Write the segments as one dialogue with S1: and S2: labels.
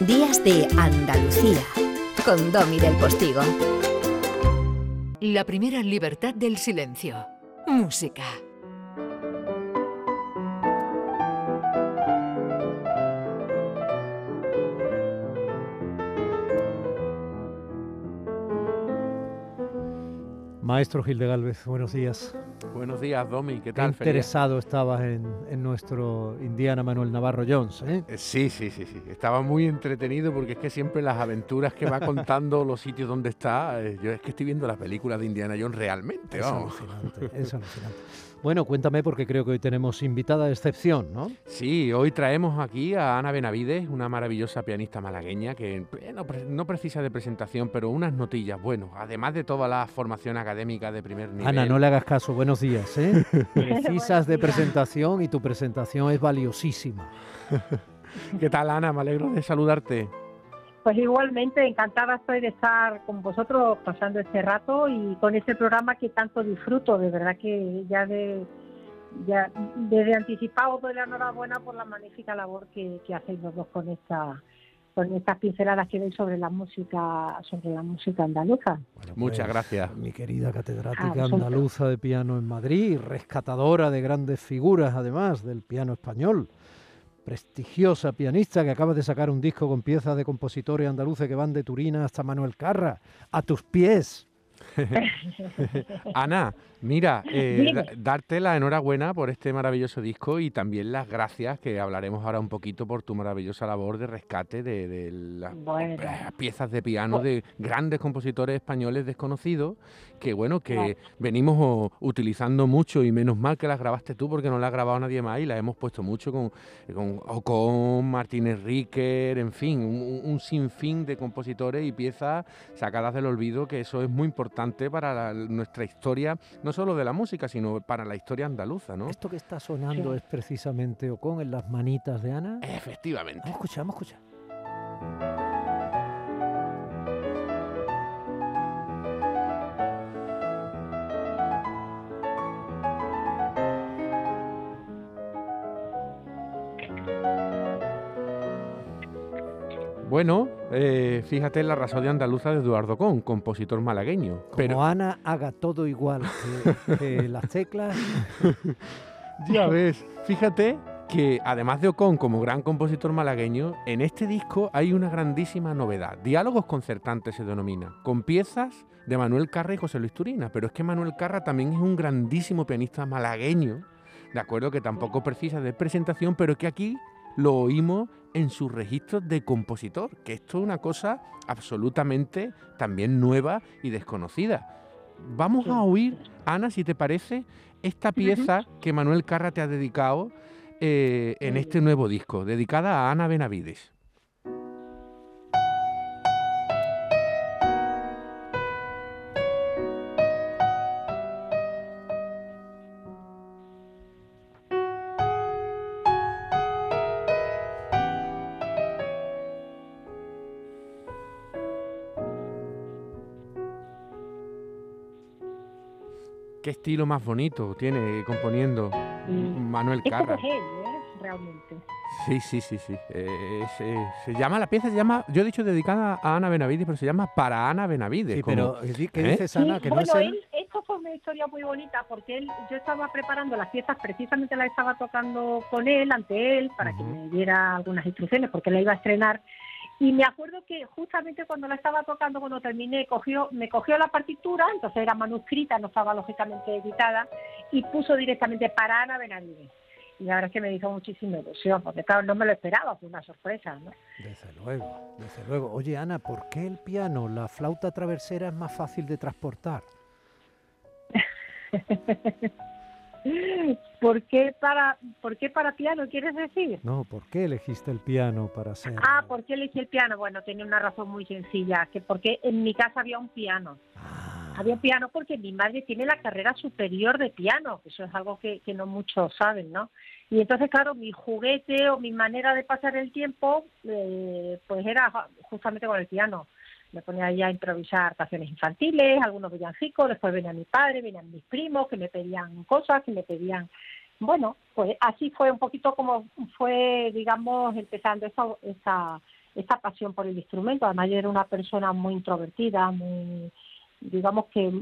S1: Días de Andalucía con Domi del Postigo.
S2: La primera libertad del silencio. Música.
S3: Maestro Gil de Galvez, buenos días.
S4: Buenos días, Domi, ¿qué tal?
S3: Qué interesado estabas en, nuestro Indiana Manuel Navarro Jones, ¿eh?
S4: ¿eh? Sí, sí, sí, sí. Estaba muy entretenido porque es que siempre las aventuras que va contando, los sitios donde está, eh, yo es que estoy viendo la película de Indiana Jones realmente,
S3: es Alucinante, es alucinante. Bueno, cuéntame porque creo que hoy tenemos invitada de excepción, ¿no?
S4: Sí, hoy traemos aquí a Ana Benavides, una maravillosa pianista malagueña que no, precisa de presentación, pero unas notillas, bueno, además de toda la formación académica de primer nivel.
S3: Ana, no le hagas caso, buenos días, ¿eh? Precisas de presentación y tu presentación es valiosísima.
S4: ¿Qué tal, Ana? Me alegro de saludarte.
S5: Pues igualmente, encantada estoy de estar con vosotros pasando este rato y con este programa que tanto disfruto. De verdad que ya de ya desde anticipado doy la enhorabuena por la magnífica labor que, hacéis los dos con esta con estas pinceladas que veis sobre la música sobre la música andaluza.
S4: Muchas pues, gracias.
S3: Mi querida catedrática andaluza de piano en Madrid, rescatadora de grandes figuras además del piano español prestigiosa pianista que acaba de sacar un disco con piezas de compositores andaluces que van de Turina hasta Manuel Carra. A tus pies.
S4: Ana, mira, eh, darte la enhorabuena por este maravilloso disco y también las gracias, que hablaremos ahora un poquito por tu maravillosa labor de rescate de, las piezas de piano de grandes compositores españoles desconocidos, que bueno, que venimos utilizando mucho y menos mal que las grabaste tú porque no las ha grabado nadie más y las hemos puesto mucho con, con Ocon, Martínez Riquer, en fin, un, un sinfín de compositores y piezas sacadas del olvido, que eso es muy importante para nuestra historia, no solo de la música, sino para la historia andaluza, ¿no?
S3: Esto que está sonando es precisamente Ocon en las manitas de Ana.
S4: Efectivamente.
S3: Escuchamos, escuchamos.
S4: Bueno, eh, fíjate en la razón de andaluza de Eduardo Con, compositor malagueño.
S3: Como pero Ana haga todo igual que, las teclas.
S4: ya ves, fíjate que además de Ocon como gran compositor malagueño, en este disco hay una grandísima novedad. Diálogos concertantes se denomina, con piezas de Manuel Carra y José Luis Turina. Pero es que Manuel Carra también es un grandísimo pianista malagueño, de acuerdo que tampoco precisa de presentación, pero que aquí lo oímos en sus registros de compositor, que esto es una cosa absolutamente también nueva y desconocida. Vamos a oír, Ana, si te parece, esta pieza que Manuel Carra te ha dedicado eh, en este nuevo disco, dedicada a Ana Benavides. Qué estilo más bonito tiene componiendo Manuel Carra.
S5: Es ¿eh? realmente.
S4: Sí, sí, sí, sí. Eh, se, llama, la pieza se llama, yo he dicho dedicada a Ana Benavides, pero se llama Para Ana Benavides.
S3: Sí, pero ¿qué ¿eh? dices, Ana? que
S5: bueno, no es él, esto fue una historia muy bonita porque él, yo estaba preparando las piezas, precisamente las estaba tocando con él, ante él, para que me diera algunas instrucciones, porque la iba a estrenar y me acuerdo que justamente cuando la estaba tocando, cuando terminé, cogió, me cogió la partitura, entonces era manuscrita, no estaba lógicamente editada, y puso directamente para Ana Benavides. Y la verdad es que me hizo muchísima ilusión, porque claro, no me lo esperaba, fue una sorpresa, ¿no?
S3: Desde luego, desde luego. Oye, Ana, ¿por qué el piano, la flauta traversera es más fácil de transportar?
S5: ¿Por qué para, por qué para piano, quieres decir?
S3: No, ¿por qué elegiste el piano para ser?
S5: Ah, ¿por qué elegí el piano? Bueno, tenía una razón muy sencilla, que porque en mi casa había un piano. Ah. Había un piano porque mi madre tiene la carrera superior de piano, que eso es algo que, que no muchos saben, ¿no? Y entonces, claro, mi juguete o mi manera de pasar el tiempo, eh, pues era justamente con el piano me ponía ahí a improvisar canciones infantiles, algunos villancicos, después venía mi padre, venían mis primos que me pedían cosas, que me pedían, bueno, pues así fue un poquito como fue, digamos, empezando esa, esa, esta pasión por el instrumento. Además, yo era una persona muy introvertida, muy, digamos que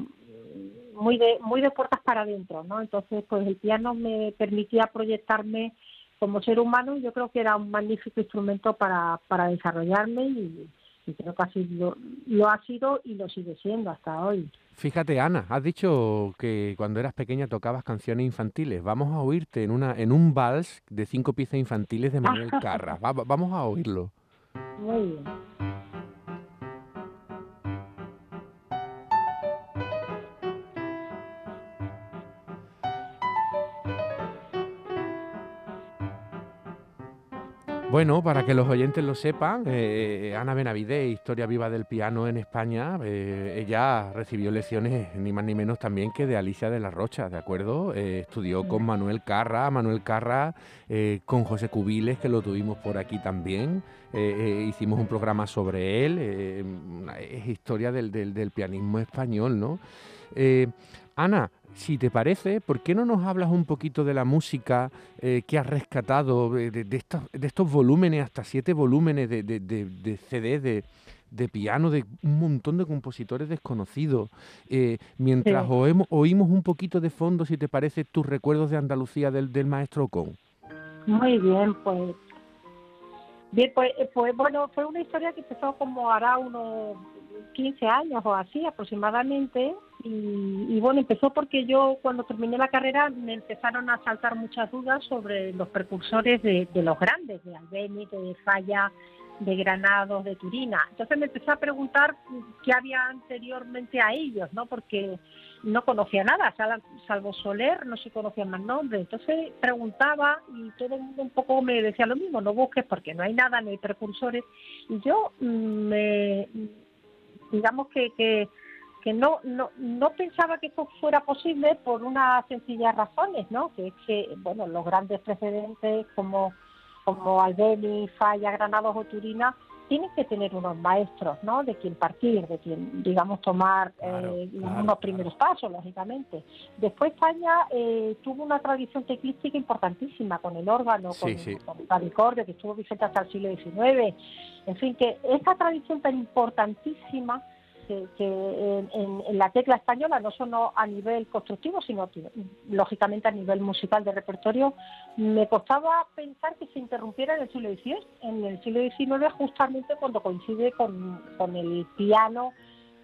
S5: muy de, muy de puertas para adentro, ¿no? Entonces, pues el piano me permitía proyectarme como ser humano y yo creo que era un magnífico instrumento para, para desarrollarme y, creo que así lo, lo ha sido y lo sigue siendo hasta hoy.
S4: Fíjate, Ana, has dicho que cuando eras pequeña tocabas canciones infantiles. Vamos a oírte en una en un vals de cinco piezas infantiles de Manuel Carra. vamos a oírlo.
S5: Muy bien.
S4: Bueno, para que los oyentes lo sepan, eh, Ana Benavide, Historia Viva del Piano en España, eh, ella recibió lecciones ni más ni menos también que de Alicia de la Rocha, ¿de acuerdo? Eh, estudió con Manuel Carra, Manuel Carra, con José Cubiles, que lo tuvimos por aquí también. hicimos un programa sobre él, es historia del, del, pianismo español, ¿no? Ana, si te parece, ¿por qué no nos hablas un poquito de la música eh, que has rescatado, de, estos, volúmenes, hasta siete volúmenes de, de, CD, de, piano, de un montón de compositores desconocidos? Eh, mientras oímos, un poquito de fondo, si te parece, tus recuerdos de Andalucía del, del maestro Con.
S5: Muy bien, pues. Bien, pues, eh, pues bueno, fue una historia que empezó como hará unos 15 años o así aproximadamente y, bueno, empezó porque yo cuando terminé la carrera me empezaron a saltar muchas dudas sobre los precursores de, los grandes, de Albéniz, de Falla, de Granados, de Turina. Entonces me empecé a preguntar qué había anteriormente a ellos, ¿no? Porque no conocía nada, salvo Soler, no se conocían más nombres. Entonces preguntaba y todo el mundo un poco me decía lo mismo, no busques porque no hay nada, no hay precursores. Y yo mm, me, digamos que, que no, no, no pensaba que esto fuera posible por unas sencillas razones, ¿no? Que es que, bueno, los grandes precedentes como, como Albeni, Falla, Granados o Turina tienen que tener unos maestros, ¿no? De quien partir, de quien, digamos, tomar eh, unos primeros pasos, lógicamente. Después España eh, tuvo una tradición teclística importantísima con el órgano, con, el con que estuvo vigente hasta el siglo XIX. En fin, que esta tradición tan importantísima que, en, la tecla española, no solo a nivel constructivo, sino lógicamente a nivel musical de repertorio, me costaba pensar que se interrumpiera en el siglo XIX, en el siglo XIX justamente cuando coincide con, con el piano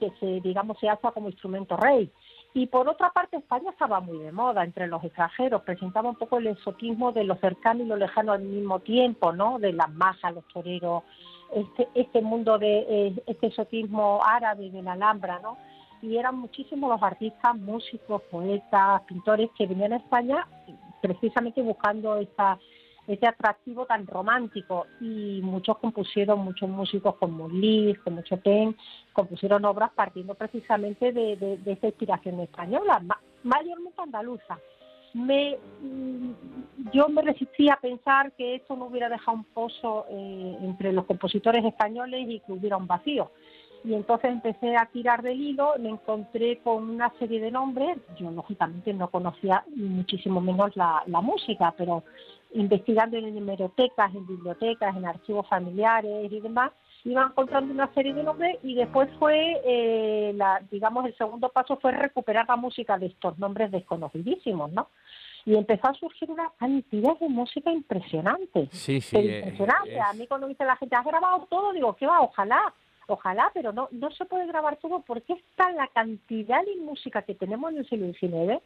S5: que se, digamos, se alza como instrumento rey. Y por otra parte, España estaba muy de moda entre los extranjeros, presentaba un poco el exotismo de lo cercano y lo lejano al mismo tiempo, ¿no? De las masas, los toreros, este, este mundo de eh, este exotismo árabe de la Alhambra, ¿no? Y eran muchísimos los artistas, músicos, poetas, pintores que venían a España precisamente buscando esta, este atractivo tan romántico y muchos compusieron, muchos músicos como Liszt, como Chopin, compusieron obras partiendo precisamente de, de, de esta inspiración española, mayormente andaluza me mm, yo me resistía a pensar que esto no hubiera dejado un pozo eh, entre los compositores españoles y que hubiera un vacío. Y entonces empecé a tirar del hilo, me encontré con una serie de nombres, yo lógicamente no conocía muchísimo menos la, la música, pero investigando en hemerotecas, en bibliotecas, en archivos familiares y demás, iba encontrando una serie de nombres y después fue, eh, la, digamos, el segundo paso fue recuperar la música de estos nombres desconocidísimos, ¿no? Y empezó a surgir una cantidad de música impresionante.
S4: Sí, sí.
S5: impresionante. A mí cuando dice la gente, ¿has grabado todo? Digo, ¿qué va? Ojalá, ojalá, pero no, no se puede grabar todo porque está la cantidad de música que tenemos en el siglo XIX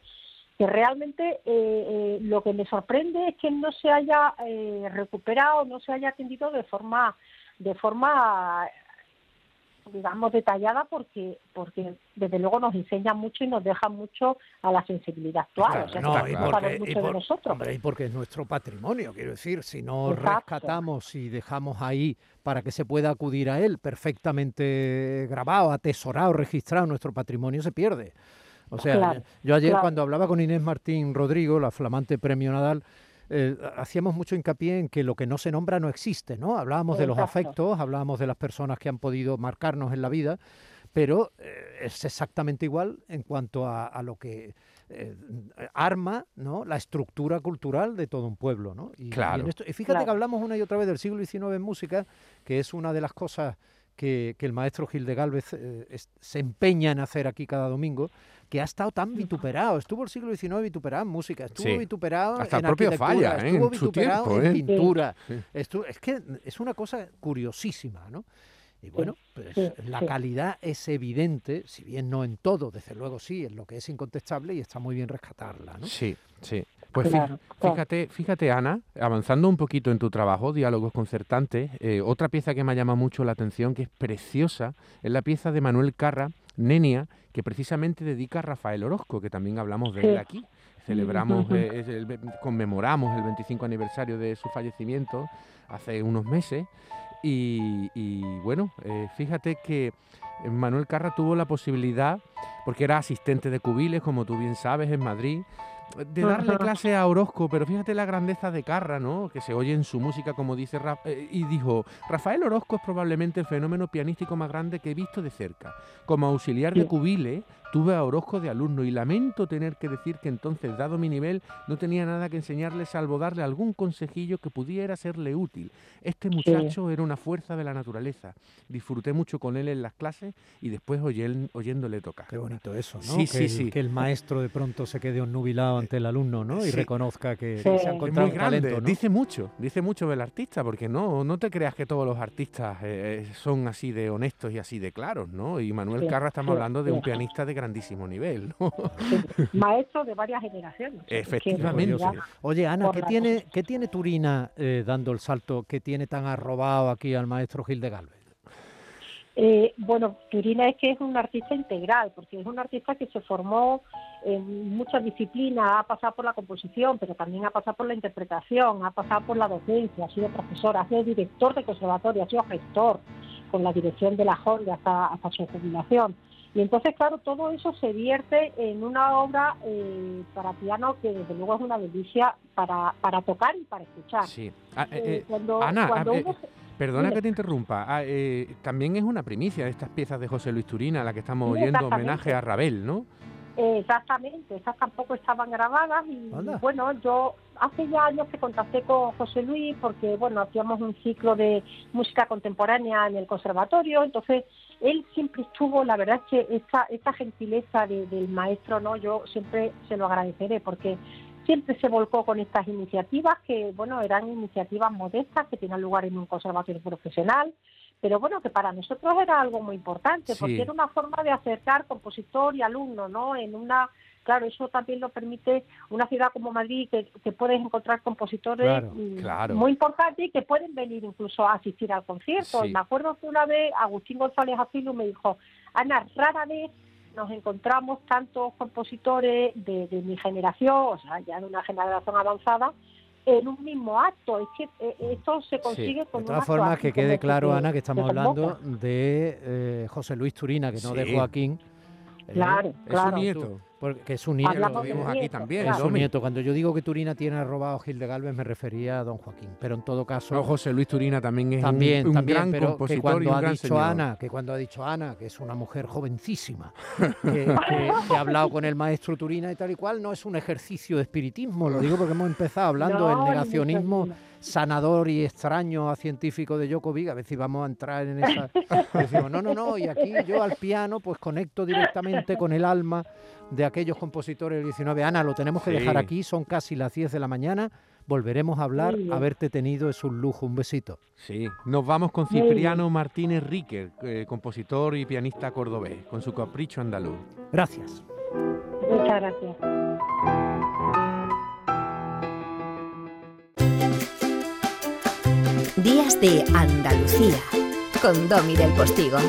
S5: que realmente eh, eh, lo que me sorprende es que no se haya eh, recuperado, no se haya atendido de forma de forma digamos detallada porque porque desde luego nos enseña mucho y nos deja mucho a la sensibilidad actual.
S3: No, y porque, y porque es nuestro patrimonio quiero decir si no rescatamos y dejamos ahí para que se pueda acudir a él perfectamente grabado atesorado registrado nuestro patrimonio se pierde. O sea yo ayer cuando hablaba con Inés Martín Rodrigo la flamante premio Nadal eh, hacíamos mucho hincapié en que lo que no se nombra no existe, ¿no? Hablábamos de los afectos, hablábamos de las personas que han podido marcarnos en la vida, pero eh, es exactamente igual en cuanto a, lo que eh, arma ¿no? la estructura cultural de todo un pueblo. ¿no? Y,
S4: Claro.
S3: y fíjate que hablamos una y otra vez del siglo XIX en música, que es una de las cosas que, que el maestro Gil de Galvez eh, es- se empeña en hacer aquí cada domingo, que ha estado tan vituperado. Estuvo el siglo XIX vituperado en música, estuvo
S4: Sí.
S3: vituperado
S4: Hasta el
S3: en
S4: propio Falla, ¿eh?
S3: estuvo
S4: en
S3: vituperado
S4: tiempo,
S3: en
S4: ¿eh?
S3: pintura.
S4: Sí.
S3: Estu- es que es una cosa curiosísima, ¿no? Y bueno, pues la calidad es evidente, si bien no en todo, desde luego sí, en lo que es incontestable y está muy bien rescatarla, ¿no?
S4: Sí, sí. Pues
S5: claro.
S4: fíjate, fíjate, Ana, avanzando un poquito en tu trabajo, Diálogos Concertantes, eh, otra pieza que me llama mucho la atención, que es preciosa, es la pieza de Manuel Carra, Nenia, que precisamente dedica a Rafael Orozco, que también hablamos de
S5: Sí.
S4: él aquí. Celebramos, eh, el conmemoramos el 25 aniversario de su fallecimiento hace unos meses. Y, y, bueno, eh, fíjate que Manuel Carra tuvo la posibilidad, porque era asistente de Cubiles, como tú bien sabes, en Madrid, de darle clase a Orozco, pero fíjate la grandeza de Carra, ¿no? Que se oye en su música, como dice Ra- eh, y dijo, Rafael Orozco es probablemente el fenómeno pianístico más grande que he visto de cerca. Como auxiliar de. Cubile, tuve a Orozco de alumno y lamento tener que decir que entonces, dado mi nivel, no tenía nada que enseñarle salvo darle algún consejillo que pudiera serle útil. Este muchacho era una fuerza de la naturaleza. Disfruté mucho con él en las clases y después oyéndole tocar.
S3: Qué bonito eso, ¿no?
S4: Sí,
S3: que,
S4: sí,
S3: el,
S4: sí.
S3: que el maestro de pronto se quede onnubilado ante el alumno, ¿no? Y
S4: Sí.
S3: reconozca que,
S5: Sí.
S3: se ha encontrado
S4: es muy
S3: un
S4: grande,
S3: talento, ¿no?
S4: dice mucho, dice mucho del artista, porque no, no te creas que todos los artistas eh, eh, son así de honestos y así de claros, ¿no? Y Manuel
S5: Sí,
S4: Carra estamos
S5: sí,
S4: hablando de un pianista de grandísimo nivel, ¿no?
S5: Sí, maestro de varias generaciones.
S4: Efectivamente.
S3: Oye, Ana, ¿qué tiene. ¿qué tiene Turina eh, dando el salto que tiene tan arrobado aquí al maestro Gil de Galvez?
S5: Eh, bueno, Turina es que es un artista integral, porque es un artista que se formó en muchas disciplinas, ha pasado por la composición, pero también ha pasado por la interpretación, ha pasado por la docencia, ha sido profesor, ha sido director de conservatorio, ha sido gestor con la dirección de la Jorge hasta, hasta su jubilación. Y entonces, claro, todo eso se vierte en una obra eh, para piano que desde luego es una delicia para, para tocar y para escuchar.
S4: Sí. Ah, eh,
S5: Eh,
S4: eh,
S5: cuando,
S4: Ana,
S5: cuando
S4: ah,
S5: uno se-
S4: perdona que te interrumpa. ah, eh, también es una primicia de estas piezas de José Luis Turina, la que estamos
S5: Sí,
S4: oyendo, homenaje a Rabel, ¿no?
S5: Exactamente, esas tampoco estaban grabadas y bueno, yo hace ya años que contacté con José Luis porque bueno, hacíamos un ciclo de música contemporánea en el conservatorio, entonces él siempre estuvo, la verdad es que esta, esta gentileza de- del maestro, no, yo siempre se lo agradeceré porque siempre se volcó con estas iniciativas que bueno, eran iniciativas modestas que tenían lugar en un conservatorio profesional, pero bueno, que para nosotros era algo muy importante,
S4: Sí.
S5: porque era una forma de acercar compositor y alumno, ¿no? En una, claro, eso también lo permite una ciudad como Madrid, que, que puedes encontrar compositores
S3: Claro,
S5: mm,
S4: claro.
S5: muy importantes y que pueden venir incluso a asistir al concierto.
S4: Sí.
S5: Me acuerdo que una vez Agustín González Afilu me dijo, Ana, rara vez nos encontramos tantos compositores de, de mi generación, o sea, ya de una generación avanzada, en un mismo acto. Es que eh, esto se consigue con
S3: De todas formas, que quede claro,
S5: que-
S3: Ana, que estamos hablando de eh, José Luis Turina, que no de
S4: Sí.
S3: Joaquín. eh,
S5: Claro,
S4: Es
S5: claro.
S4: su nieto.
S3: Porque es su nieto.
S4: Que lo
S5: del
S4: aquí
S5: nieto,
S4: también,
S3: Es
S4: Domi.
S3: nieto. Cuando yo digo que Turina tiene robado a Gil de Galvez, me refería a don Joaquín. Pero en todo caso,
S4: No, José Luis Turina también es un-
S3: también,
S4: un,
S3: también,
S4: gran
S3: pero que
S4: compositor y
S3: cuando
S4: un
S3: ha
S4: gran
S3: dicho
S4: señor.
S3: Ana, que cuando ha dicho Ana, que es una mujer jovencísima, que, que- que ha hablado con el maestro Turina y tal y cual, no es un ejercicio de espiritismo, lo digo porque hemos empezado hablando
S5: No,
S3: del negacionismo. Sanador y extraño a científico de Djokovic, a ver si vamos a entrar en esa... Decimos, no, no, no, y aquí yo al piano pues conecto directamente con el alma de aquellos compositores del 19. Ana, lo tenemos que dejar aquí, son casi las 10 de la mañana, volveremos a hablar, haberte tenido es un lujo, un besito.
S4: Sí, nos vamos con. Cipriano Martínez Ríquer, eh, compositor y pianista cordobés, con su capricho andaluz.
S3: Gracias.
S5: Muchas gracias.
S1: Días de Andalucía con Domi del Postigo.